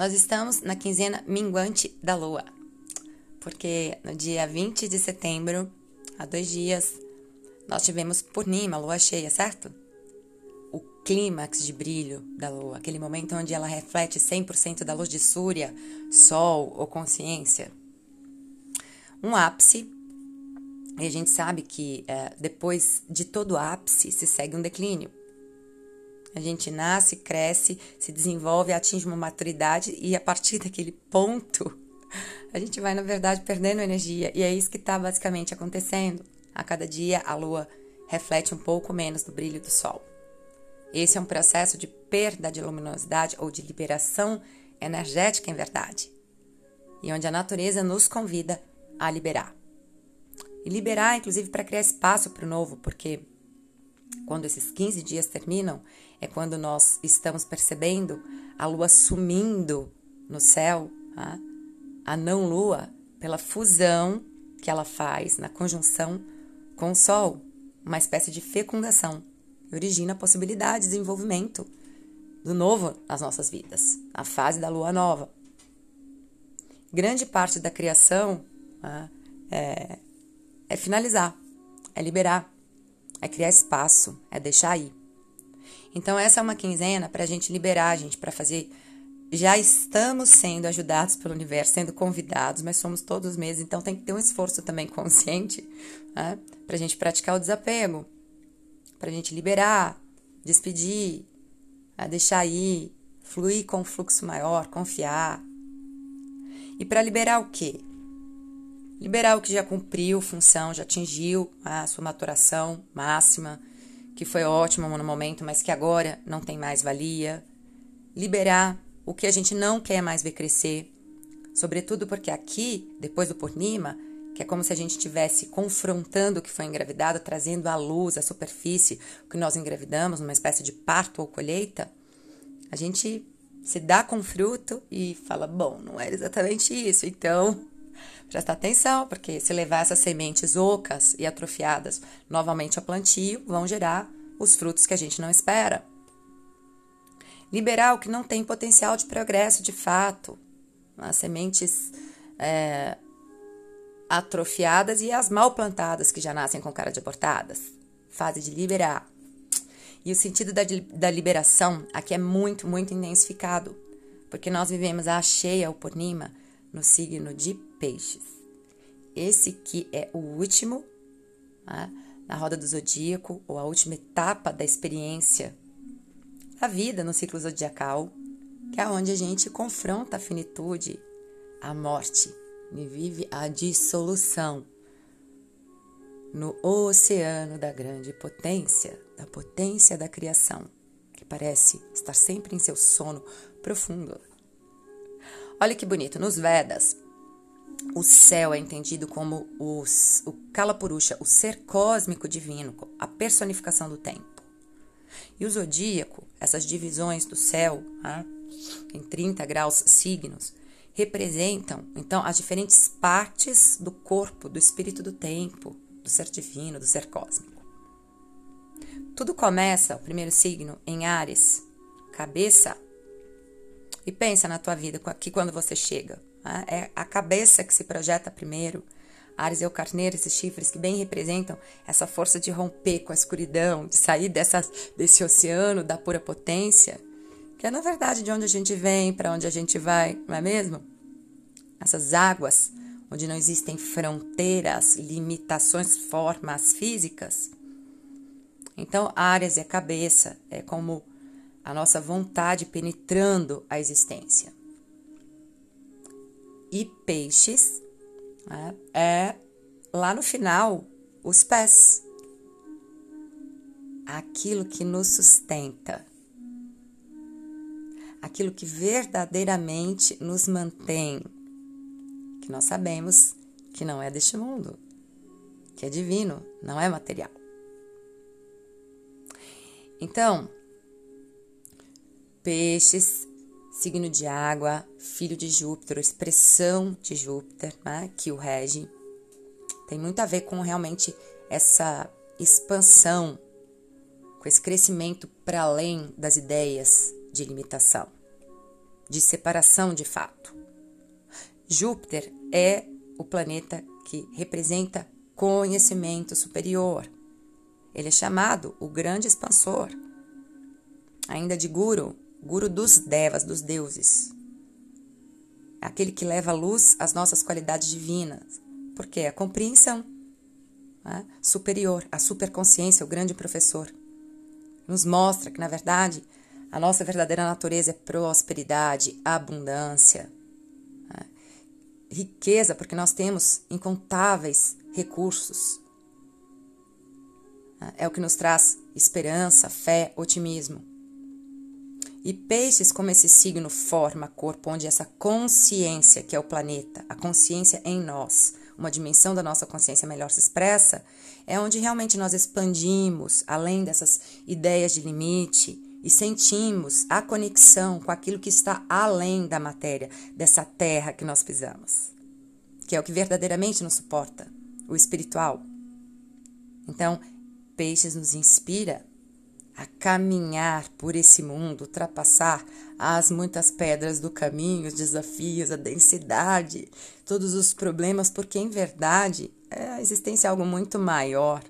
nós estamos na quinzena minguante da lua, porque no dia 20 de setembro, há dois dias, nós tivemos Purnima, lua cheia, certo? O clímax de brilho da lua, aquele momento onde ela reflete 100% da luz de Súria, Sol ou consciência. Um ápice, e a gente sabe que é, depois de todo ápice se segue um declínio. A gente nasce, cresce, se desenvolve, atinge uma maturidade e a partir daquele ponto a gente vai, na verdade, perdendo energia. E é isso que está basicamente acontecendo. A cada dia a lua reflete um pouco menos do brilho do sol. Esse é um processo de perda de luminosidade ou de liberação energética, em verdade. E onde a natureza nos convida a liberar. E liberar, inclusive, para criar espaço para o novo, porque quando esses 15 dias terminam, é quando nós estamos percebendo a lua sumindo no céu, tá? a não-lua, pela fusão que ela faz na conjunção com o Sol, uma espécie de fecundação, origina a possibilidade de desenvolvimento do novo nas nossas vidas, a fase da lua nova. Grande parte da criação tá? é, é finalizar, é liberar, é criar espaço, é deixar ir. Então, essa é uma quinzena para a gente liberar, gente, para fazer. Já estamos sendo ajudados pelo universo, sendo convidados, mas somos todos os meses, então tem que ter um esforço também consciente né, para a gente praticar o desapego, para a gente liberar, despedir, né, deixar ir, fluir com um fluxo maior, confiar. E para liberar o quê? Liberar o que já cumpriu função, já atingiu a sua maturação máxima, que foi ótimo no momento, mas que agora não tem mais valia. Liberar o que a gente não quer mais ver crescer. Sobretudo porque aqui, depois do Purnima, que é como se a gente estivesse confrontando o que foi engravidado, trazendo à luz, à superfície, o que nós engravidamos, numa espécie de parto ou colheita, a gente se dá com fruto e fala: bom, não era exatamente isso, então Presta atenção, porque se levar essas sementes ocas e atrofiadas novamente ao plantio, vão gerar os frutos que a gente não espera. Liberar o que não tem potencial de progresso de fato, as sementes é, atrofiadas e as mal plantadas que já nascem com cara de abortadas. Fase de liberar. E o sentido da, da liberação aqui é muito, muito intensificado, porque nós vivemos a cheia, o Purnima, no signo de Peixes. Esse que é o último né, na roda do zodíaco, ou a última etapa da experiência da vida no ciclo zodiacal, que é onde a gente confronta a finitude, a morte e vive a dissolução no oceano da grande potência, da potência da criação, que parece estar sempre em seu sono profundo. Olha que bonito, nos Vedas, o céu é entendido como os, o Kalapurusha, o ser cósmico divino, a personificação do tempo. E o zodíaco, essas divisões do céu, né, em 30 graus signos, representam então as diferentes partes do corpo, do espírito do tempo, do ser divino, do ser cósmico. Tudo começa, o primeiro signo, em Ares, cabeça, e pensa na tua vida que quando você chega, né? é a cabeça que se projeta primeiro. Ares é o carneiro, esses chifres que bem representam essa força de romper com a escuridão, de sair dessa, desse oceano da pura potência, que é na verdade de onde a gente vem, para onde a gente vai, não é mesmo? Essas águas onde não existem fronteiras, limitações, formas físicas. Então, Ares é cabeça, é como a nossa vontade penetrando a existência. E peixes né, é lá no final os pés, aquilo que nos sustenta, aquilo que verdadeiramente nos mantém, que nós sabemos que não é deste mundo, que é divino, não é material. Então, Peixes, signo de água, filho de Júpiter, expressão de Júpiter, né, que o rege, tem muito a ver com realmente essa expansão, com esse crescimento para além das ideias de limitação. de separação de fato. Júpiter é o planeta que representa conhecimento superior. Ele é chamado o grande expansor, ainda de Guru, Guru dos Devas, dos deuses. Aquele que leva à luz as nossas qualidades divinas, porque é a compreensão né, superior, a superconsciência, o grande professor. Nos mostra que, na verdade, a nossa verdadeira natureza é prosperidade, abundância, né, riqueza, porque nós temos incontáveis recursos. É o que nos traz esperança, fé, otimismo. E peixes, como esse signo forma corpo, onde essa consciência, que é o planeta, a consciência em nós, uma dimensão da nossa consciência melhor se expressa, é onde realmente nós expandimos além dessas ideias de limite e sentimos a conexão com aquilo que está além da matéria, dessa terra que nós pisamos, que é o que verdadeiramente nos suporta, o espiritual. Então, Peixes nos inspira a caminhar por esse mundo, ultrapassar as muitas pedras do caminho, os desafios, a densidade, todos os problemas, porque em verdade a existência é algo muito maior.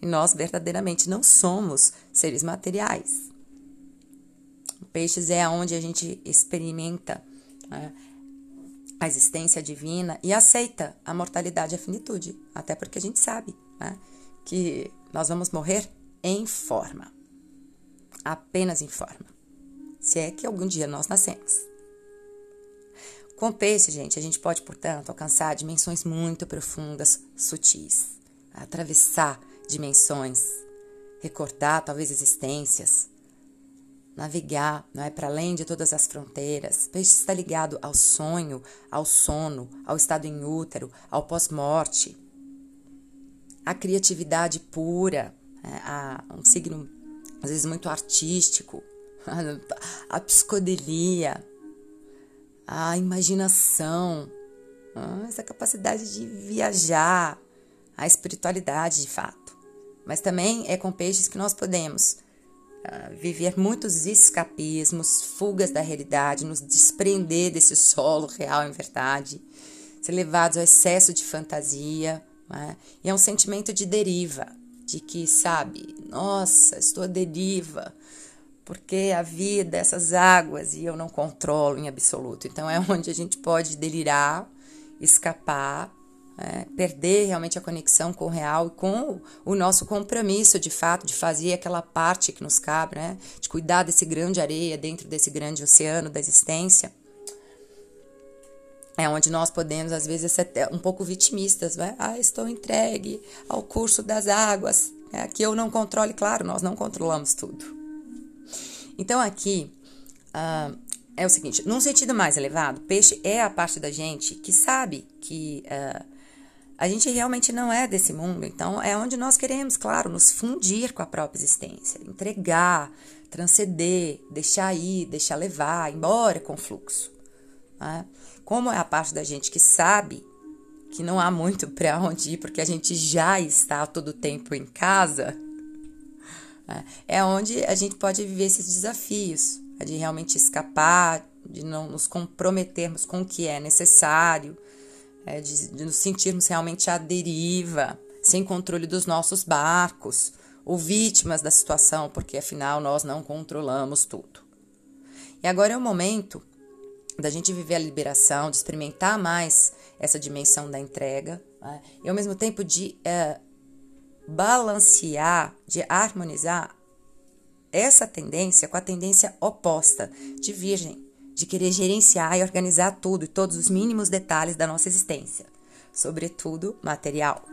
E nós verdadeiramente não somos seres materiais. O peixes é onde a gente experimenta né, a existência divina e aceita a mortalidade e a finitude, até porque a gente sabe né, que nós vamos morrer em forma. Apenas em forma. Se é que algum dia nós nascemos. Com peixe, gente, a gente pode, portanto, alcançar dimensões muito profundas, sutis, atravessar dimensões, recordar talvez existências, navegar não é para além de todas as fronteiras. Peixe está ligado ao sonho, ao sono, ao estado em útero, ao pós-morte, à criatividade pura, a um signo às vezes muito artístico, a psicodelia, a imaginação, essa capacidade de viajar, a espiritualidade de fato. Mas também é com peixes que nós podemos uh, viver muitos escapismos, fugas da realidade, nos desprender desse solo real em verdade, ser levados ao excesso de fantasia. Né? E é um sentimento de deriva, de que, sabe, nossa, estou à deriva, porque a vida, essas águas, e eu não controlo em absoluto. Então é onde a gente pode delirar, escapar, é, perder realmente a conexão com o real e com o, nosso compromisso de fato de fazer aquela parte que nos cabe, né? De cuidar desse grande areia dentro desse grande oceano da existência é onde nós podemos, às vezes, ser um pouco vitimistas, né? Ah, estou entregue ao curso das águas, é, que eu não controle. Claro, nós não controlamos tudo. Então, aqui uh, é o seguinte: num sentido mais elevado, peixe é a parte da gente que sabe que uh, a gente realmente não é desse mundo. Então, é onde nós queremos, claro, nos fundir com a própria existência, entregar, transcender, deixar ir, deixar levar, embora com fluxo. Né? Como é a parte da gente que sabe que não há muito para onde ir, porque a gente já está todo tempo em casa, né? é onde a gente pode viver esses desafios, de realmente escapar, de não nos comprometermos com o que é necessário, é de, de nos sentirmos realmente à deriva, sem controle dos nossos barcos, ou vítimas da situação, porque afinal nós não controlamos tudo. E agora é o momento da gente viver a liberação, de experimentar mais essa dimensão da entrega, né? e ao mesmo tempo de é, balancear, de harmonizar essa tendência com a tendência oposta de Virgem, de querer gerenciar e organizar tudo e todos os mínimos detalhes da nossa existência, sobretudo material.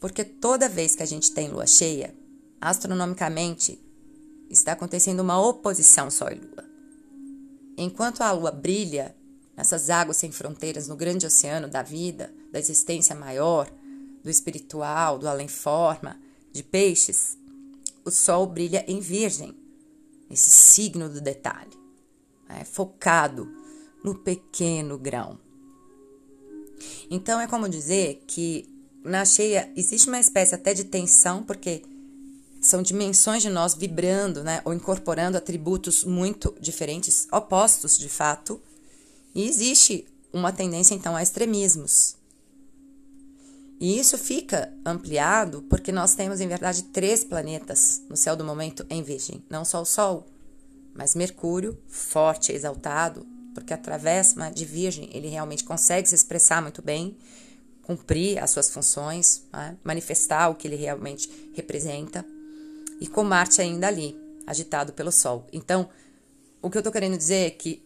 Porque toda vez que a gente tem lua cheia, astronomicamente está acontecendo uma oposição Sol e Lua. Enquanto a lua brilha nessas águas sem fronteiras no grande oceano da vida, da existência maior, do espiritual, do além-forma, de peixes, o sol brilha em Virgem, esse signo do detalhe, é, focado no pequeno grão. Então é como dizer que na cheia existe uma espécie até de tensão, porque são dimensões de nós vibrando, né, ou incorporando atributos muito diferentes, opostos de fato, e existe uma tendência então a extremismos. E isso fica ampliado porque nós temos, em verdade, três planetas no céu do momento em Virgem. Não só o Sol, mas Mercúrio, forte, exaltado, porque através né, de Virgem ele realmente consegue se expressar muito bem, cumprir as suas funções, né, manifestar o que ele realmente representa, e com Marte ainda ali, agitado pelo Sol. Então, o que eu estou querendo dizer é que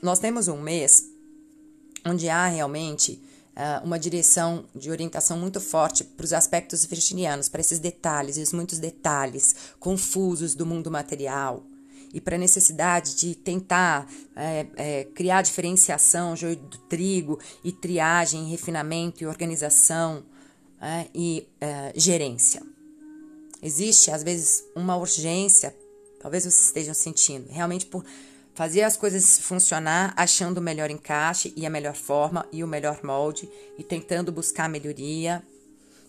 nós temos um mês onde há realmente uh, uma direção de orientação muito forte para os aspectos virginianos, para esses detalhes, os muitos detalhes confusos do mundo material e para a necessidade de tentar é, é, criar diferenciação, joio do trigo, e triagem, refinamento e organização é, e é, gerência. Existe, às vezes, uma urgência, talvez vocês estejam sentindo, realmente por fazer as coisas funcionar, achando o melhor encaixe e a melhor forma e o melhor molde e tentando buscar melhoria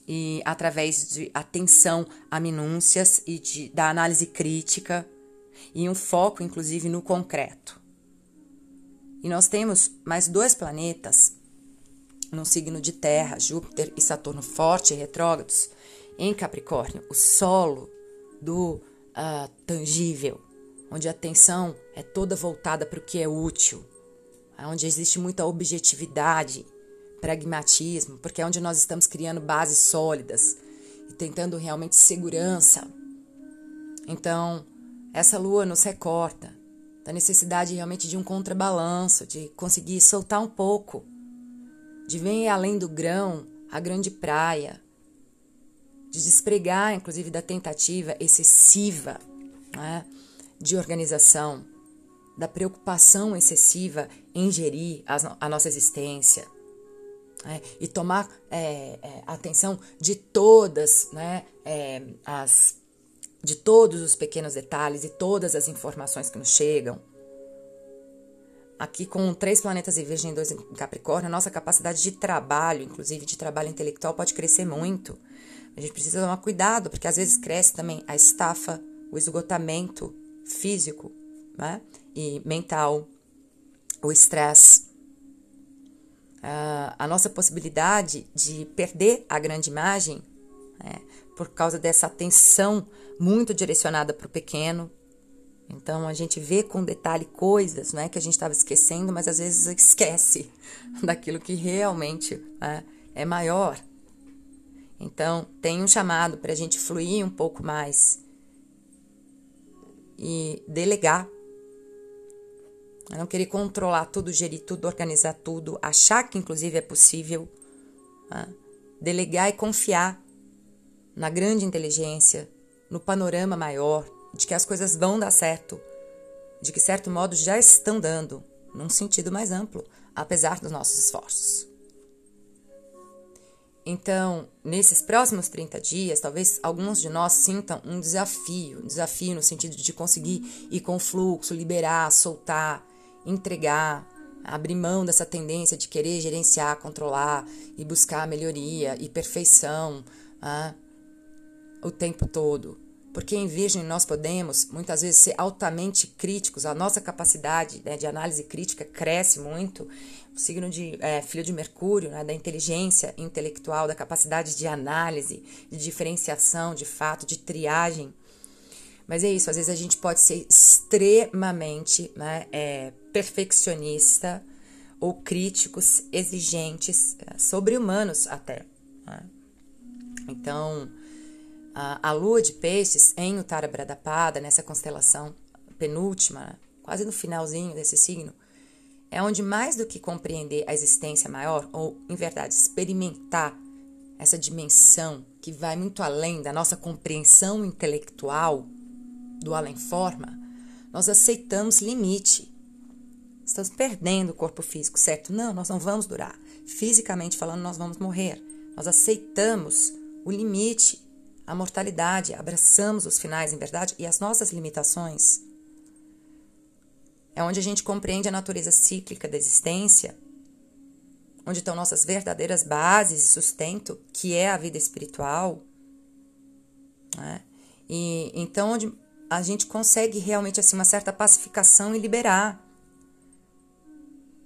e através de atenção a minúcias e de, da análise crítica e um foco inclusive no concreto. E nós temos mais dois planetas no signo de Terra, Júpiter e Saturno forte e retrógrados em Capricórnio, o solo do uh, tangível onde a atenção é toda voltada para o que é útil, onde existe muita objetividade, pragmatismo, porque é onde nós estamos criando bases sólidas e tentando realmente segurança. Então, essa lua nos recorta da necessidade realmente de um contrabalanço, de conseguir soltar um pouco, de ver além do grão a grande praia, de despregar, inclusive, da tentativa excessiva, né? de organização, da preocupação excessiva em gerir a, a nossa existência. Né? E tomar é, é, atenção de todas né, é, as de todos os pequenos detalhes e todas as informações que nos chegam. Aqui, com três planetas em Virgem e dois em Capricórnio, a nossa capacidade de trabalho, inclusive de trabalho intelectual, pode crescer muito. A gente precisa tomar cuidado, porque às vezes cresce também a estafa, o esgotamento físico né? e mental, o estresse. Uh, a nossa possibilidade de perder a grande imagem né? por causa dessa atenção muito direcionada para o pequeno. Então a gente vê com detalhe coisas não é, que a gente estava esquecendo, mas às vezes esquece daquilo que realmente né, é maior. Então tem um chamado para a gente fluir um pouco mais e delegar. não querer controlar tudo, gerir tudo, organizar tudo, achar que inclusive é possível. Né? Delegar e confiar na grande inteligência, no panorama maior, de que as coisas vão dar certo, de que, certo modo, já estão dando, num sentido mais amplo, apesar dos nossos esforços. Então, nesses próximos 30 dias, talvez alguns de nós sintam um desafio, um desafio no sentido de conseguir ir com o fluxo, liberar, soltar, entregar, abrir mão dessa tendência de querer gerenciar, controlar e buscar melhoria e perfeição ah, o tempo todo. Porque em Virgem nós podemos muitas vezes ser altamente críticos, a nossa capacidade né, de análise crítica cresce muito o signo de é, filho de Mercúrio, né, da inteligência intelectual, da capacidade de análise, de diferenciação de fato, de triagem. Mas é isso, às vezes a gente pode ser extremamente né, é, perfeccionista ou críticos, exigentes, é, sobre-humanos até. Né? Então, a, lua de peixes em Uttara Bradapada, nessa constelação penúltima, quase no finalzinho desse signo, é onde mais do que compreender a existência maior, ou em verdade experimentar essa dimensão que vai muito além da nossa compreensão intelectual do além-forma, nós aceitamos limite. Estamos perdendo o corpo físico, certo? Não, nós não vamos durar. Fisicamente falando, nós vamos morrer. Nós aceitamos o limite, a mortalidade, abraçamos os finais, em verdade, e as nossas limitações. É onde a gente compreende a natureza cíclica da existência, onde estão nossas verdadeiras bases e sustento, que é a vida espiritual. Né? E então onde a gente consegue realmente assim uma certa pacificação e liberar.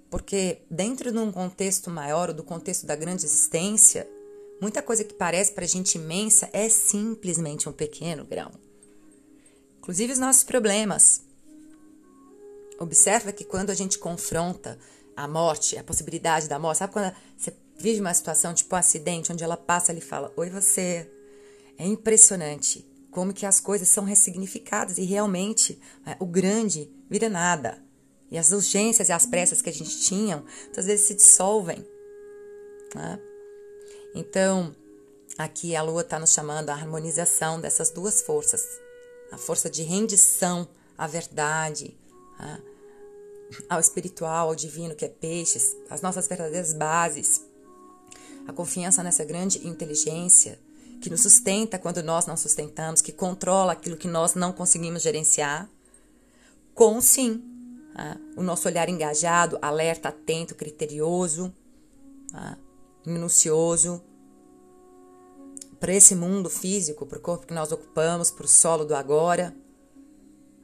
Porque dentro de um contexto maior, ou do contexto da grande existência, muita coisa que parece para a gente imensa é simplesmente um pequeno grão. Inclusive os nossos problemas. Observa que quando a gente confronta a morte, a possibilidade da morte, sabe quando você vive uma situação tipo um acidente, onde ela passa e fala: Oi, você. É impressionante como que as coisas são ressignificadas e realmente é, o grande vira nada. E as urgências e as pressas que a gente tinha, muitas vezes se dissolvem. Né? Então, aqui a lua está nos chamando a harmonização dessas duas forças. A força de rendição à verdade, né? ao espiritual, ao divino, que é peixes, as nossas verdadeiras bases. A confiança nessa grande inteligência que nos sustenta quando nós não sustentamos, que controla aquilo que nós não conseguimos gerenciar, com sim tá? o nosso olhar engajado, alerta, atento, criterioso, tá? Minucioso para esse mundo físico, para o corpo que nós ocupamos, para o solo do agora,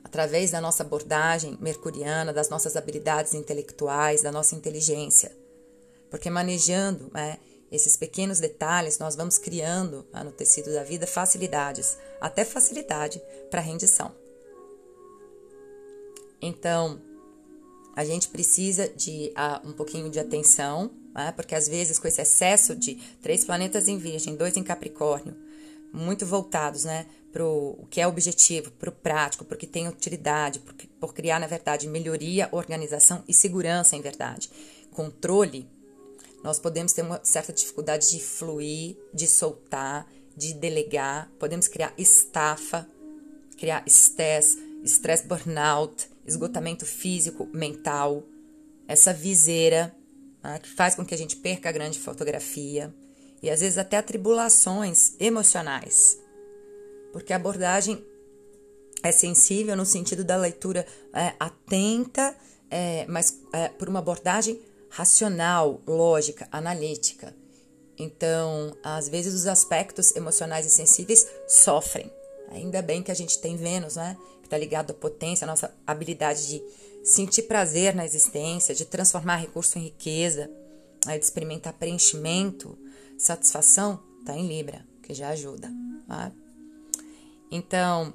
através da nossa abordagem mercuriana, das nossas habilidades intelectuais, da nossa inteligência. Porque manejando né, esses pequenos detalhes, nós vamos criando ah, no tecido da vida facilidades, até facilidade para rendição. Então, a gente precisa de uh, um pouquinho de atenção, né? porque às vezes com esse excesso de três planetas em Virgem, dois em Capricórnio, muito voltados né, para o que é objetivo, para o prático, porque tem utilidade, por, por criar, na verdade, melhoria, organização e segurança em verdade. Controle nós podemos ter uma certa dificuldade de fluir, de soltar, de delegar, podemos criar estafa, criar estresse, estresse burnout, esgotamento físico, mental, essa viseira né, que faz com que a gente perca a grande fotografia e às vezes até atribulações emocionais, porque a abordagem é sensível no sentido da leitura é, atenta, é, mas é, por uma abordagem racional, lógica, analítica. Então, às vezes os aspectos emocionais e sensíveis sofrem. Ainda bem que a gente tem Vênus, né? Que está ligado à potência, à nossa habilidade de sentir prazer na existência, de transformar recurso em riqueza, de experimentar preenchimento, satisfação, está em Libra, que já ajuda. Tá? Então,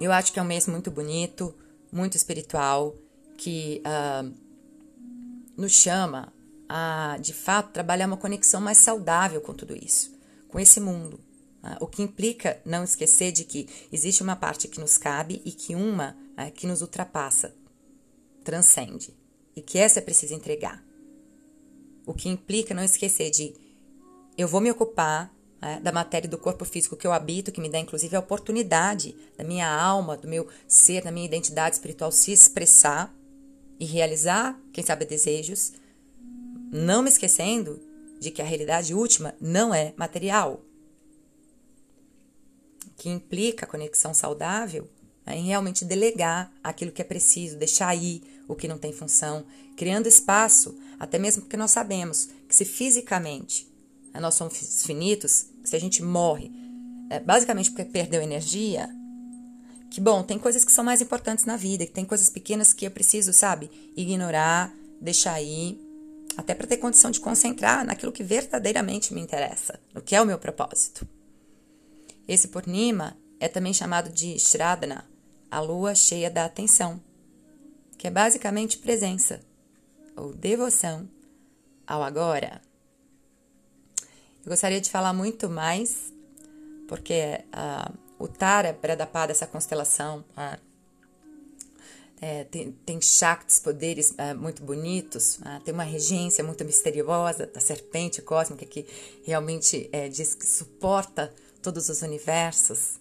eu acho que é um mês muito bonito, muito espiritual, que uh, nos chama a, de fato, trabalhar uma conexão mais saudável com tudo isso, com esse mundo. Né? O que implica não esquecer de que existe uma parte que nos cabe e que uma né, que nos ultrapassa, transcende, e que essa preciso entregar. O que implica não esquecer de eu vou me ocupar né, da matéria do corpo físico que eu habito, que me dá inclusive a oportunidade da minha alma, do meu ser, da minha identidade espiritual se expressar e realizar, quem sabe, desejos, não me esquecendo de que a realidade última não é material, que implica a conexão saudável é em realmente delegar aquilo que é preciso, deixar ir o que não tem função, criando espaço, até mesmo porque nós sabemos que se fisicamente né, nós somos finitos, se a gente morre, é, basicamente porque perdeu energia, que bom, tem coisas que são mais importantes na vida, que tem coisas pequenas que eu preciso, sabe, ignorar, deixar aí, até para ter condição de concentrar naquilo que verdadeiramente me interessa, no que é o meu propósito. Esse Purnima é também chamado de Shradana, a lua cheia da atenção, que é basicamente presença ou devoção ao agora. Eu gostaria de falar muito mais, porque uh, o Tara Pradapá dessa constelação ah, é, tem, tem Shaktis, poderes ah, muito bonitos, tem uma regência muito misteriosa da serpente cósmica que realmente é, diz que suporta todos os universos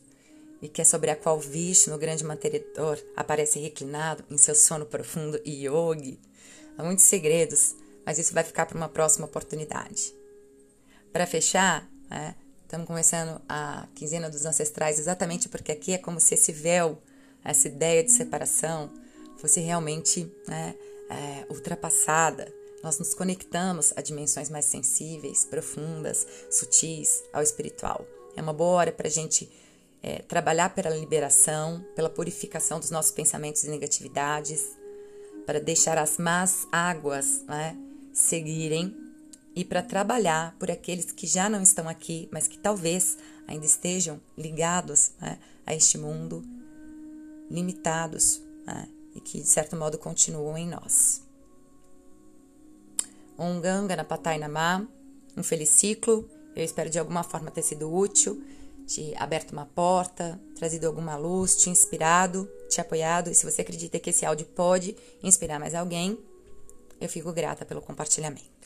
e que é sobre a qual Vishnu, o grande mantenedor, aparece reclinado em seu sono profundo e yogi. Há muitos segredos, mas isso vai ficar para uma próxima oportunidade. Para fechar, é, Estamos começando a quinzena dos ancestrais exatamente porque aqui é como se esse véu, essa ideia de separação, fosse realmente né, é, ultrapassada. Nós nos conectamos a dimensões mais sensíveis, profundas, sutis, ao espiritual. É uma boa hora para a gente é, trabalhar pela liberação, pela purificação dos nossos pensamentos e negatividades, para deixar as más águas né, seguirem e para trabalhar por aqueles que já não estão aqui, mas que talvez ainda estejam ligados né, a este mundo, limitados né, e que de certo modo continuam em nós. Um Ganga na Patai Namá, um feliz ciclo. Eu espero de alguma forma ter sido útil, te aberto uma porta, trazido alguma luz, te inspirado, te apoiado. E se você acredita que esse áudio pode inspirar mais alguém, eu fico grata pelo compartilhamento.